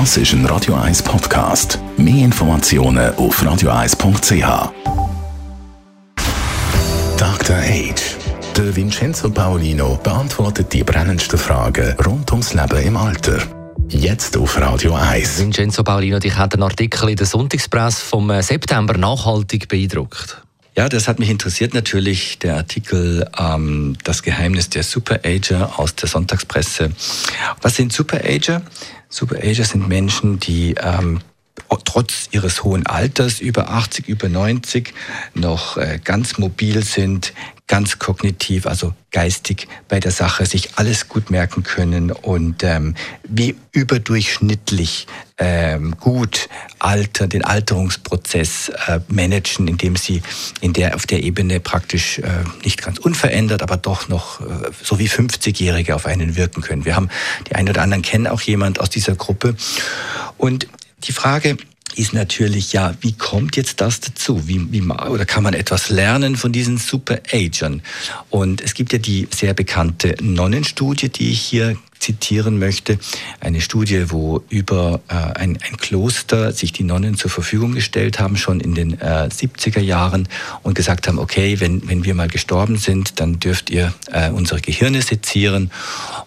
Das ist ein Radio 1 Podcast. Mehr Informationen auf radio1.ch. Dr. Age. Der Vincenzo Paolino beantwortet die brennendsten Fragen rund ums Leben im Alter. Jetzt auf Radio 1. Vincenzo Paolino, dich hat ein Artikel in der Sonntagspresse vom äh, September nachhaltig beeindruckt. Ja, das hat mich interessiert natürlich, der Artikel ähm, Das Geheimnis der Superager aus der Sonntagspresse. Was sind Superager? Superager sind Menschen, die ähm, trotz ihres hohen Alters, über 80, über 90, noch äh, ganz mobil sind, ganz kognitiv, also geistig bei der Sache, sich alles gut merken können und ähm, wie überdurchschnittlich ähm, gut alter, den Alterungsprozess äh, managen, indem sie in der, auf der Ebene praktisch äh, nicht ganz unverändert, aber doch noch äh, so wie 50-Jährige auf einen wirken können. Wir haben die einen oder anderen kennen auch jemand aus dieser Gruppe und die Frage ist natürlich, ja, wie kommt jetzt das dazu? Wie, wie, oder kann man etwas lernen von diesen Super-Agern? Und es gibt ja die sehr bekannte Nonnenstudie, die ich hier zitieren möchte. Eine Studie, wo über äh, ein, ein, Kloster sich die Nonnen zur Verfügung gestellt haben, schon in den äh, 70er Jahren und gesagt haben, okay, wenn, wenn wir mal gestorben sind, dann dürft ihr äh, unsere Gehirne sezieren.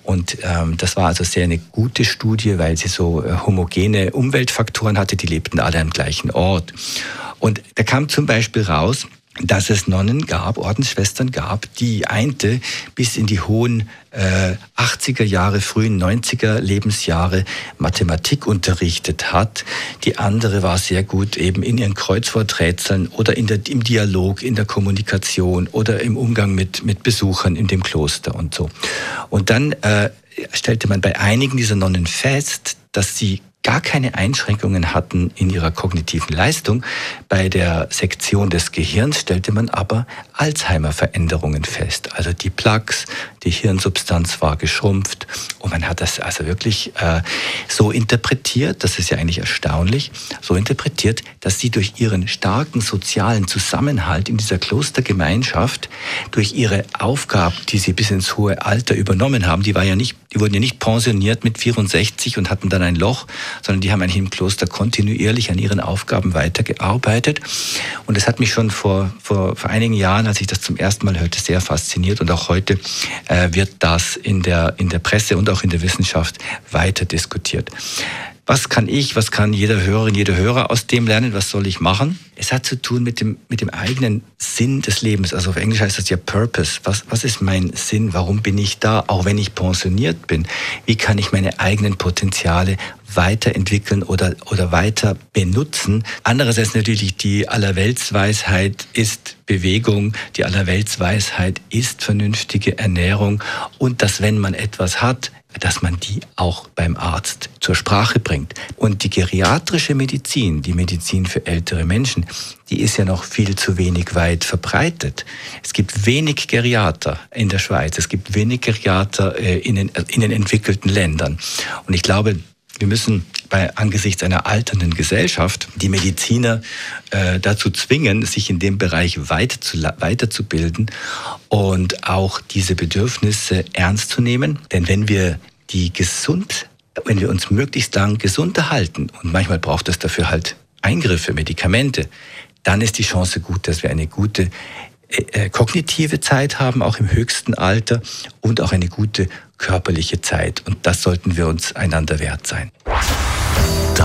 Und ähm, das war also sehr eine gute Studie, weil sie so äh, homogene Umweltfaktoren hatte, die lebten alle am gleichen Ort. Und da kam zum Beispiel raus, dass es Nonnen gab, Ordensschwestern gab, die einte bis in die hohen äh, 80er Jahre, frühen 90er Lebensjahre Mathematik unterrichtet hat. Die andere war sehr gut eben in ihren Kreuzworträtseln oder in der, im Dialog, in der Kommunikation oder im Umgang mit, mit Besuchern in dem Kloster und so. Und dann äh, stellte man bei einigen dieser Nonnen fest, dass sie gar keine Einschränkungen hatten in ihrer kognitiven Leistung. Bei der Sektion des Gehirns stellte man aber Alzheimer-Veränderungen fest. Also die Plaques, die Hirnsubstanz war geschrumpft und man hat das also wirklich äh, so interpretiert, das ist ja eigentlich erstaunlich, so interpretiert, dass sie durch ihren starken sozialen Zusammenhalt in dieser Klostergemeinschaft, durch ihre Aufgaben, die sie bis ins hohe Alter übernommen haben, die war ja nicht, die wurden ja nicht pensioniert mit 64 und hatten dann ein Loch, sondern die haben eigentlich im Kloster kontinuierlich an ihren Aufgaben weitergearbeitet. Und das hat mich schon vor, vor, vor einigen Jahren, als ich das zum ersten Mal hörte, sehr fasziniert. Und auch heute äh, wird das in der, in der Presse und auch in der Wissenschaft weiter diskutiert. Was kann ich, was kann jeder Hörerin, jeder Hörer aus dem lernen? Was soll ich machen? Es hat zu tun mit dem, mit dem eigenen Sinn des Lebens. Also auf Englisch heißt das ja Purpose. Was, was ist mein Sinn? Warum bin ich da? Auch wenn ich pensioniert bin. Wie kann ich meine eigenen Potenziale weiterentwickeln oder, oder weiter benutzen? Andererseits natürlich die Allerweltsweisheit ist Bewegung. Die Allerweltsweisheit ist vernünftige Ernährung. Und dass wenn man etwas hat, dass man die auch beim Arzt zur Sprache bringt. Und die geriatrische Medizin, die Medizin für ältere Menschen, die ist ja noch viel zu wenig weit verbreitet. Es gibt wenig Geriater in der Schweiz, es gibt wenig Geriater äh, in den, in den entwickelten Ländern. Und ich glaube, wir müssen bei angesichts einer alternden Gesellschaft die Mediziner äh, dazu zwingen, sich in dem Bereich weiter zu, weiterzubilden und auch diese Bedürfnisse ernst zu nehmen. Denn wenn wir die gesund, wenn wir uns möglichst lang gesund erhalten und manchmal braucht es dafür halt Eingriffe, Medikamente, dann ist die Chance gut, dass wir eine gute äh, äh, kognitive Zeit haben, auch im höchsten Alter und auch eine gute körperliche Zeit. Und das sollten wir uns einander wert sein.